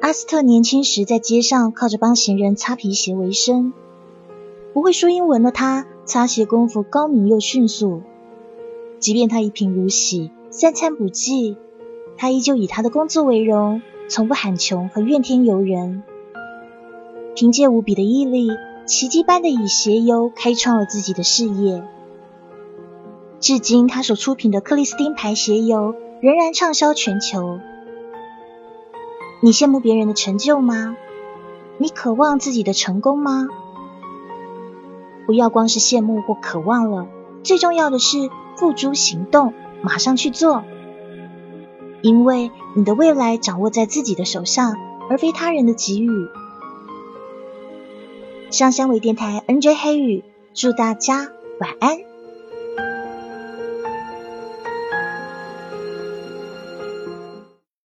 阿斯特年轻时在街上靠着帮行人擦皮鞋为生，不会说英文的他，擦鞋功夫高明又迅速。即便他一贫如洗，三餐不济，他依旧以他的工作为荣，从不喊穷和怨天尤人。凭借无比的毅力，奇迹般的以鞋油开创了自己的事业。至今，他所出品的克里斯汀牌鞋油仍然畅销全球。你羡慕别人的成就吗？你渴望自己的成功吗？不要光是羡慕或渴望了，最重要的是付诸行动，马上去做。因为你的未来掌握在自己的手上，而非他人的给予。上香微电台 NJ 黑羽，祝大家晚安。